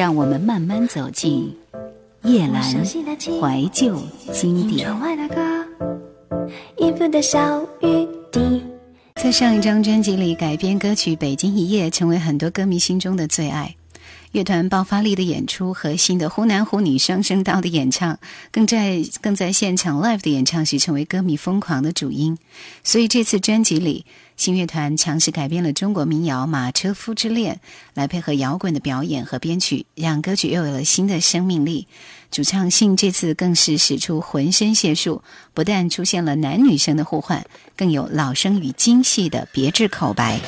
让我们慢慢走进叶蓝怀旧经典。在上一张专辑里改编歌曲《北京一夜》成为很多歌迷心中的最爱。乐团爆发力的演出和新的湖南湖女双声道的演唱，更在更在现场 live 的演唱时成为歌迷疯狂的主音。所以这次专辑里。新乐团强势改编了中国民谣《马车夫之恋》，来配合摇滚的表演和编曲，让歌曲又有了新的生命力。主唱信这次更是使出浑身解数，不但出现了男女生的互换，更有老生与精细的别致口白。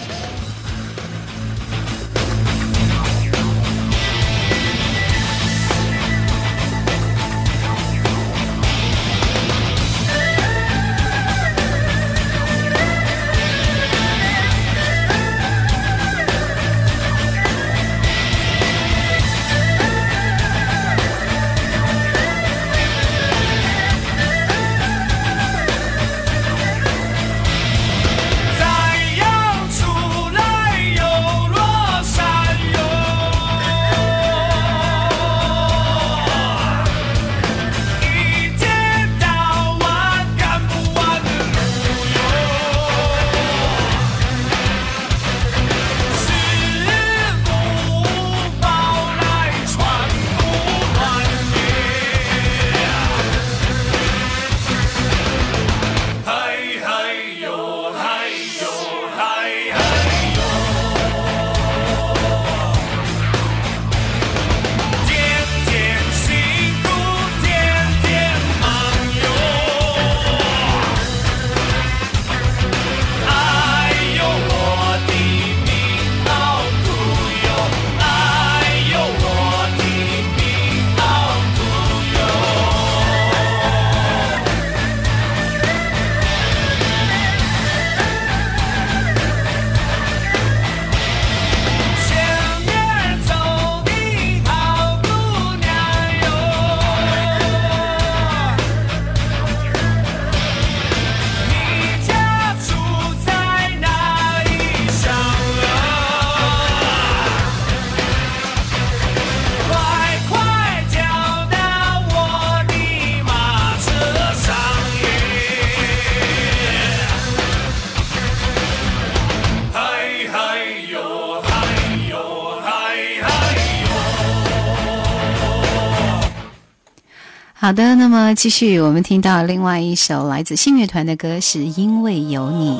好的，那么继续，我们听到另外一首来自信乐团的歌，是因为有你。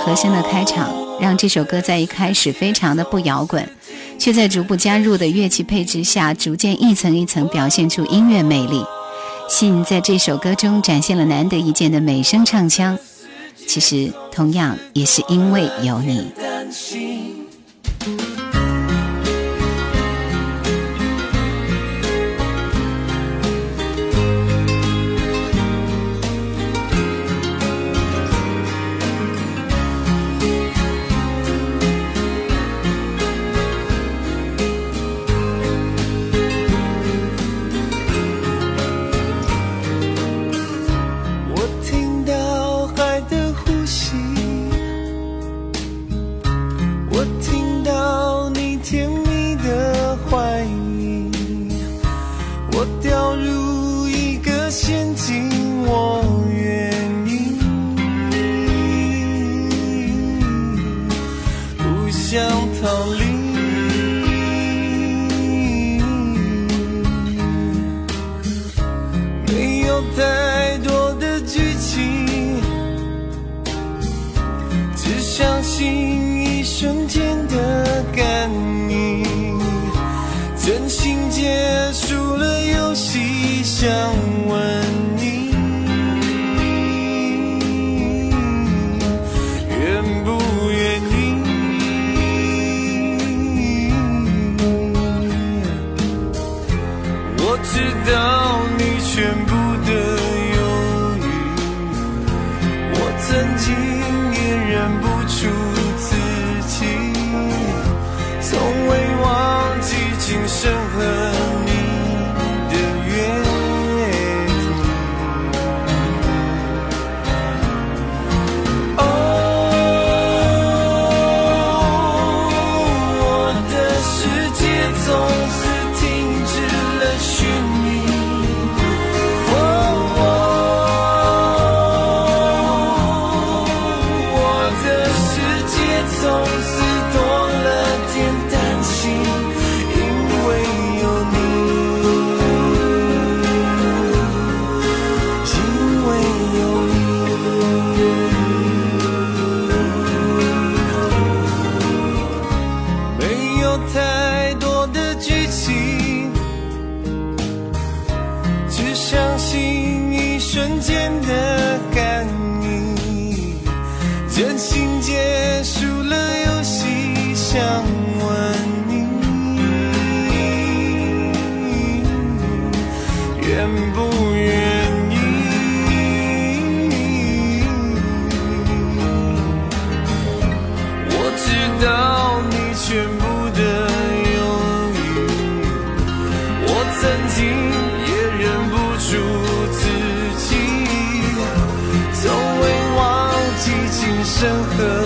和声的开场让这首歌在一开始非常的不摇滚，却在逐步加入的乐器配置下，逐渐一层一层表现出音乐魅力。信在这首歌中展现了难得一见的美声唱腔，其实同样也是因为有你。生和。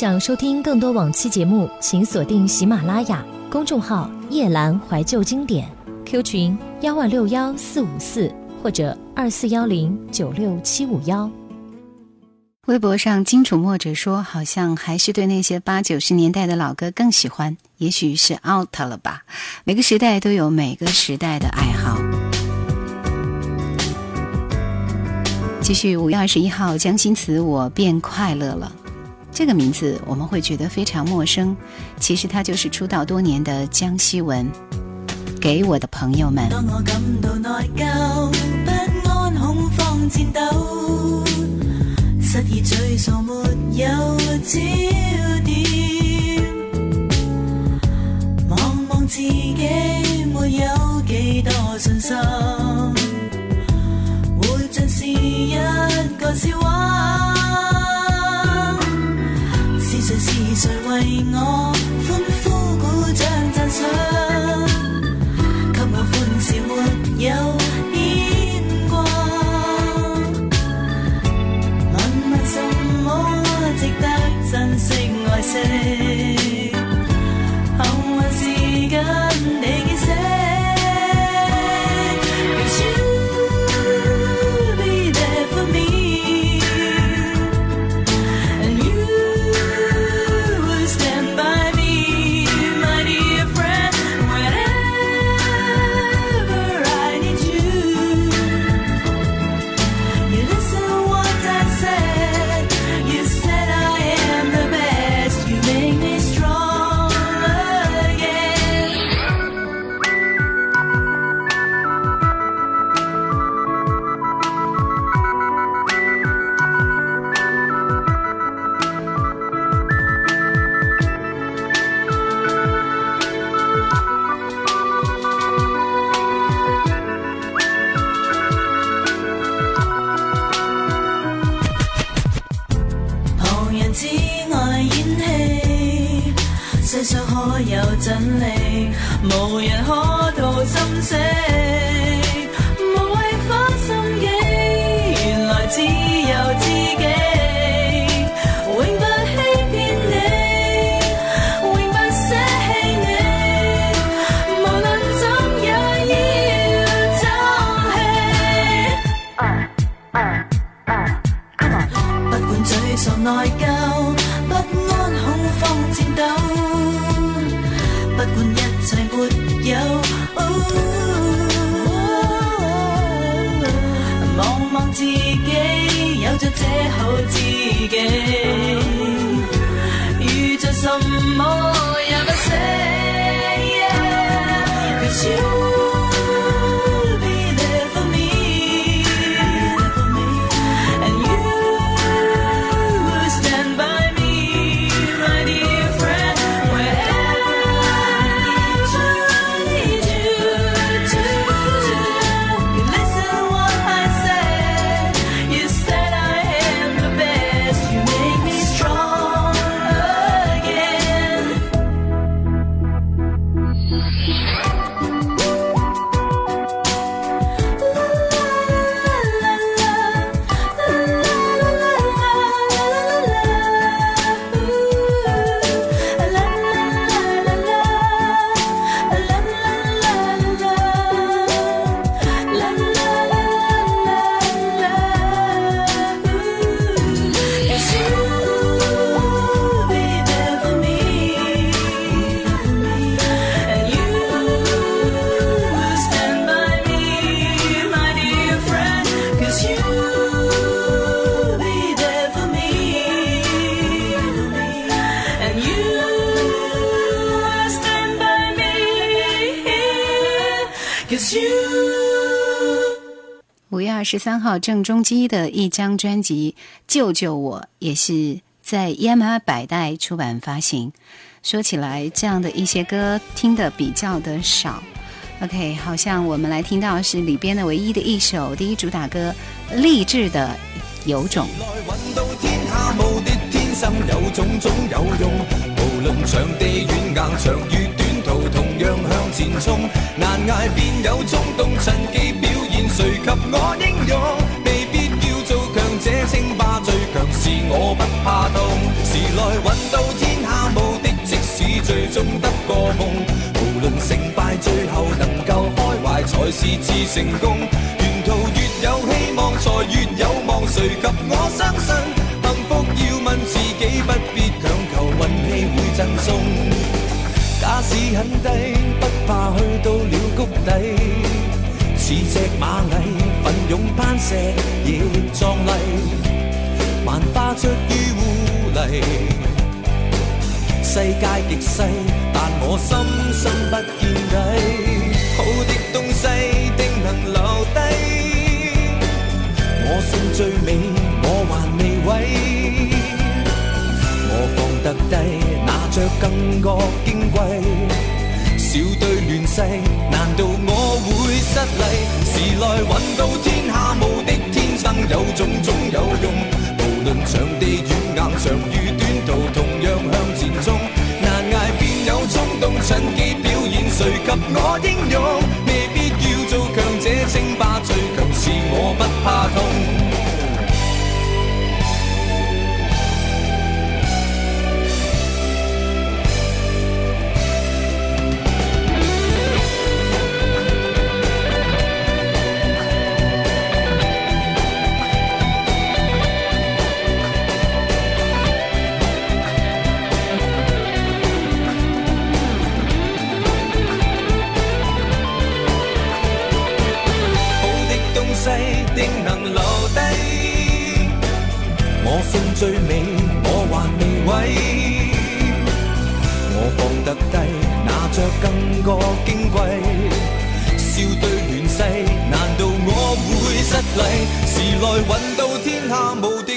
想收听更多往期节目，请锁定喜马拉雅公众号“夜兰怀旧经典 ”，Q 群幺万六幺四五四或者二四幺零九六七五幺。微博上金楚墨者说：“好像还是对那些八九十年代的老歌更喜欢，也许是 out 了吧？每个时代都有每个时代的爱好。”继续，五月二十一号，江心慈，我变快乐了。这个名字我们会觉得非常陌生，其实他就是出道多年的江西文。给我的朋友们。当我感到内疚、不安、恐慌、颤抖，失意、沮丧，没有焦点，望望自己，没有几多信心，会像是一个笑话。是谁为我欢呼、鼓掌、赞赏？给我欢笑，没有牵挂。问问什么值得珍惜、爱惜？幸运时间你结识。无人可渡心声。我自己十三号郑中基的一张专辑《救救我》，也是在 e m r 百代出版发行。说起来，这样的一些歌听的比较的少。OK，好像我们来听到是里边的唯一的一首第一主打歌，励志的《有种》。有种总有用，无论长地远硬，长与短途同样向前冲。难挨便有冲动，趁机表谁及我英勇？未必要做强者称霸，最强是我不怕痛。时来运到，天下无敌，即使最终得个梦，无论成败，最后能够开怀才是至成功。沿途越有希望，才越有望。谁及我相信？幸福要问自己，不必强求，运气会赠送。假使很低，不怕去到了谷底。似只蚂蚁，奋勇攀石亦壮丽，万花出于污泥。世界极细，但我心深不见底。好的东西定能留低，我信最美，我还未毁，我放得低，那着更觉矜贵。笑对乱世，难道我？失礼，时来运到，天下无敌，天生有种，总有用。无论长地软硬，长与短途，同样向前冲。难挨便有冲动，趁机表演，谁及我英勇？未必要做强者，称霸最强是我不怕痛。最美，我还未毁，我放得低，拿着更觉矜贵。笑对乱世，难道我会失礼？时来运到，天下无敌。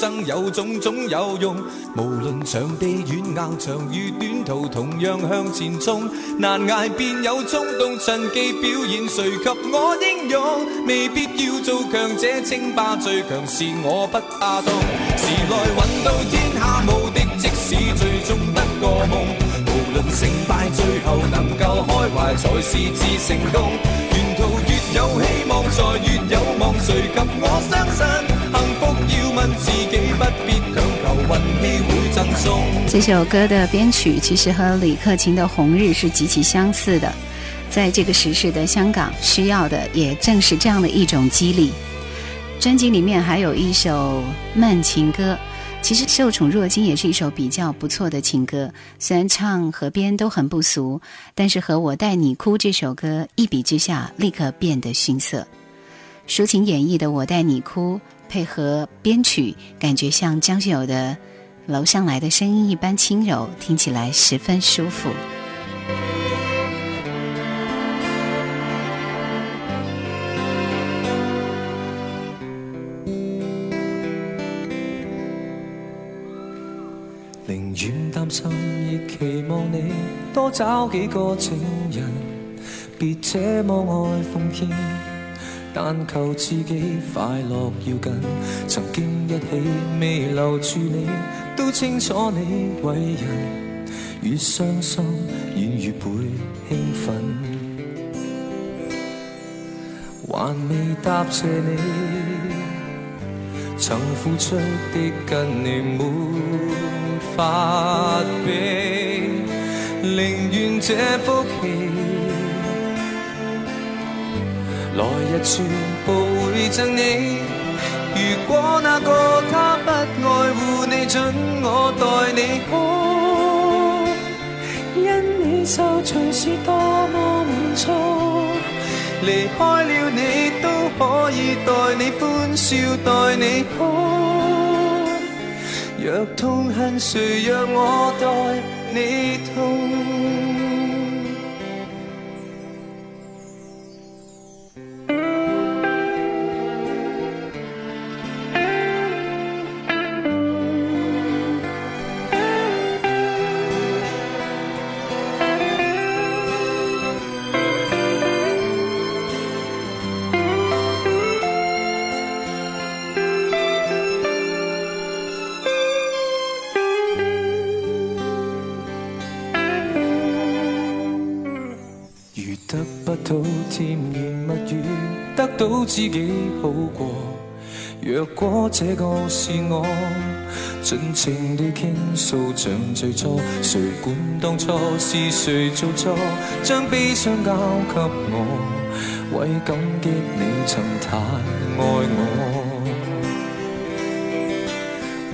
生有种种有用，無論長地遠、硬长与短途，同樣向前衝。難捱便有衝動，趁機表演，誰及我英勇？未必要做強者稱霸，最強是我不怕當。時來運到天下無敵，即使最終得个夢。無論成敗，最後能夠開懷才是至成功。沿途越有希望，才越有望，誰及我相信？这首歌的编曲其实和李克勤的《红日》是极其相似的，在这个时事的香港，需要的也正是这样的一种激励。专辑里面还有一首慢情歌，其实受宠若惊也是一首比较不错的情歌，虽然唱和编都很不俗，但是和《我带你哭》这首歌一比之下，立刻变得逊色。抒情演绎的《我带你哭》。配合编曲，感觉像江学友的《楼上来的声音》一般轻柔，听起来十分舒服。宁愿担心，亦期望你多找几个情人，别这么爱奉献。但求自己快乐要紧。曾经一起未留住你，都清楚你为人。越伤心，越会兴奋。还未答谢你，曾付出的跟你没法比，宁愿这福气。来日全部会赠你。如果那个他不爱护你，准我代你好。因你受罪是多么满足，离开了你都可以代你欢笑，代你哭。若痛恨谁，让我代你痛。甜言蜜语，得到知己好过。若果这个是我，尽情地倾诉，像最初，谁管当初是谁做错？将悲伤交给我，为感激你曾太爱我，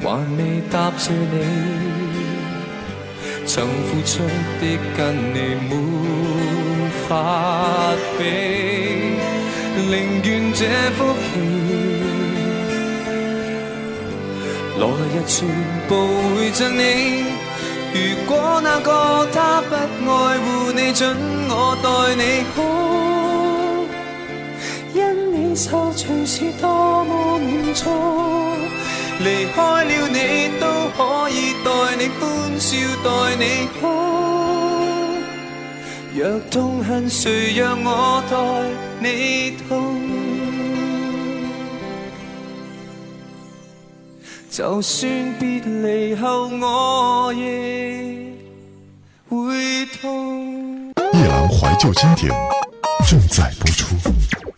还未答谢你，曾付出的跟你。法比，宁愿这福气，来日全部会赠你。如果那个他不爱护你，准我待你好。因你受罪是多么满足，离开了你都可以待你欢笑，待你好。若痛痛？痛。恨，我我你就算夜郎怀旧经典正在播出。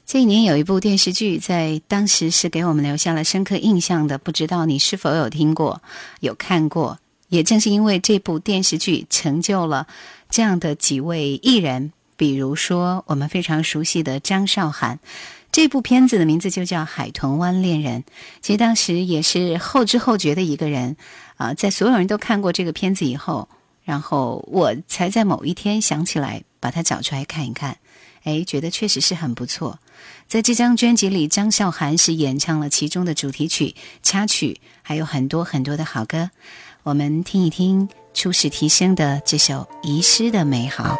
这一年有一部电视剧，在当时是给我们留下了深刻印象的，不知道你是否有听过、有看过？也正是因为这部电视剧，成就了。这样的几位艺人，比如说我们非常熟悉的张韶涵，这部片子的名字就叫《海豚湾恋人》。其实当时也是后知后觉的一个人，啊，在所有人都看过这个片子以后，然后我才在某一天想起来把它找出来看一看。哎，觉得确实是很不错。在这张专辑里，张韶涵是演唱了其中的主题曲、插曲，还有很多很多的好歌。我们听一听。初始提升的这首《遗失的美好》。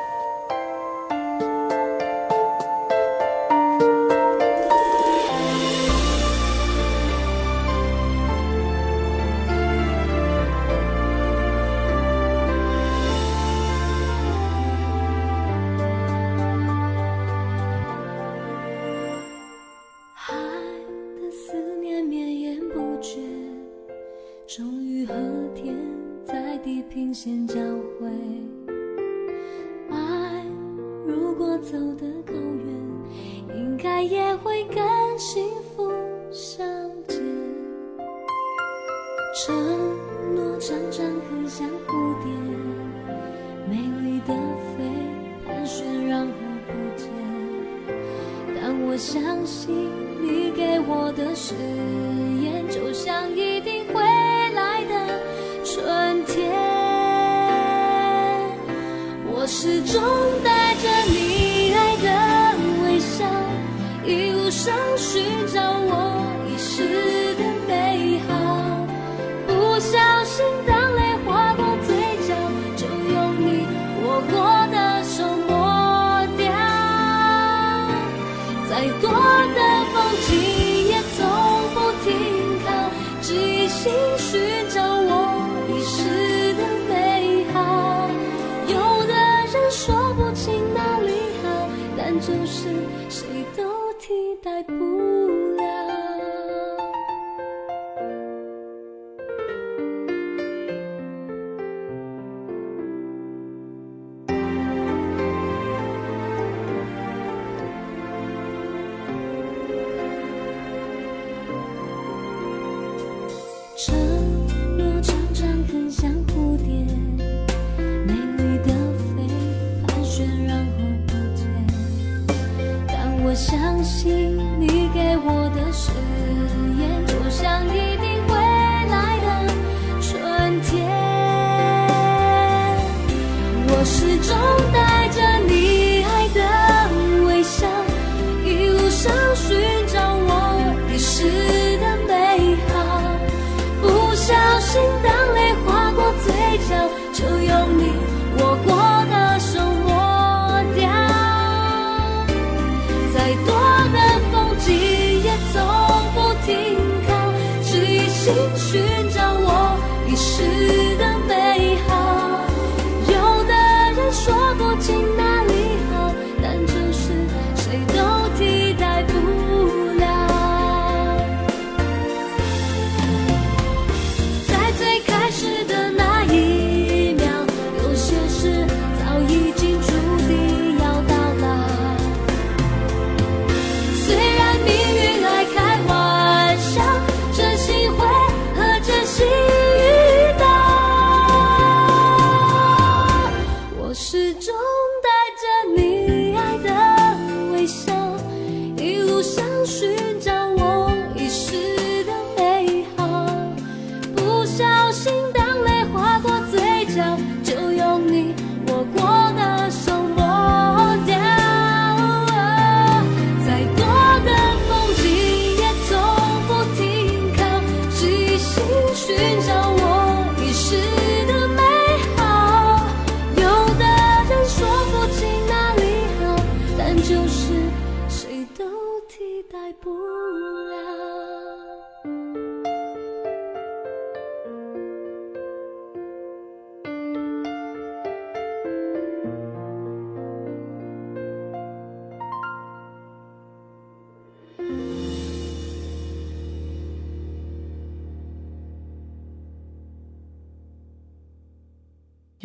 交汇，爱如果走得。寻找我遗失的美好，不小心当泪滑过嘴角，就用你握过的手抹掉。再多的风景也从不停靠，一心寻找我遗失的美好。有的人说不清哪里好，但就是谁都替代不。相信。替代不了。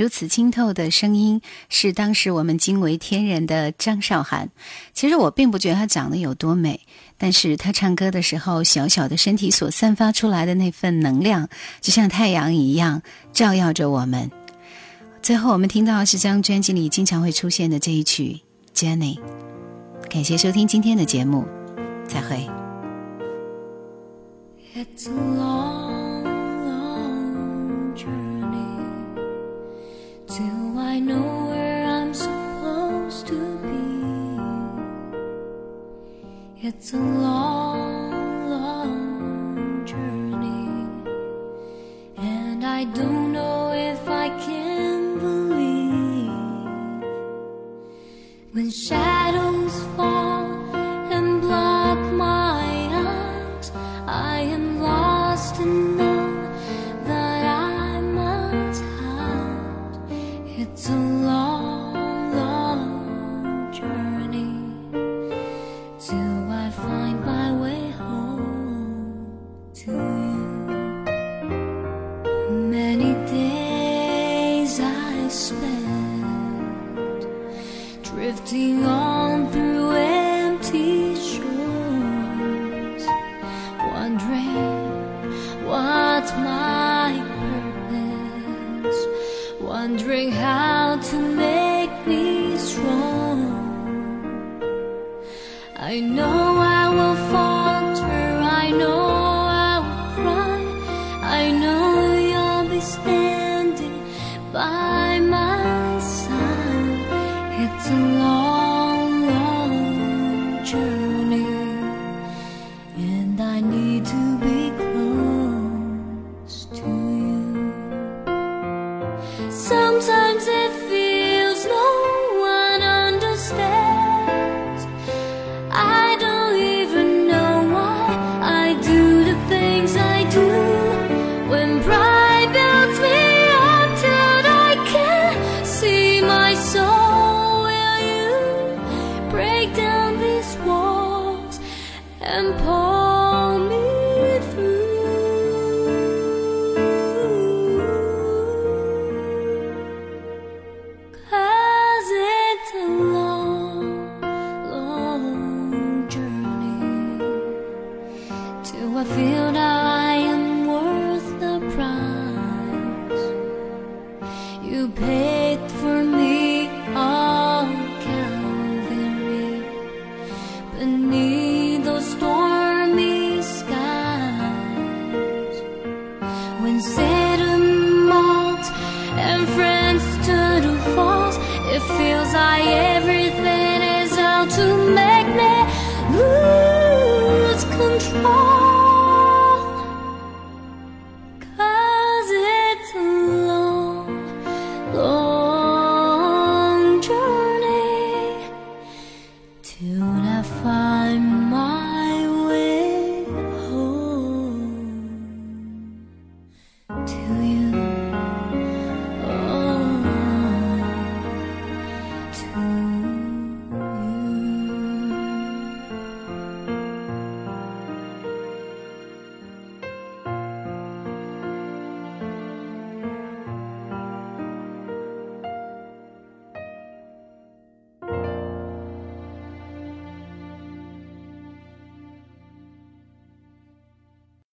如此清透的声音，是当时我们惊为天人的张韶涵。其实我并不觉得她长得有多美，但是她唱歌的时候，小小的身体所散发出来的那份能量，就像太阳一样照耀着我们。最后，我们听到是张专辑里经常会出现的这一曲《Jenny》。感谢收听今天的节目，再会。曾。drifting on try everything is out to make me lose control.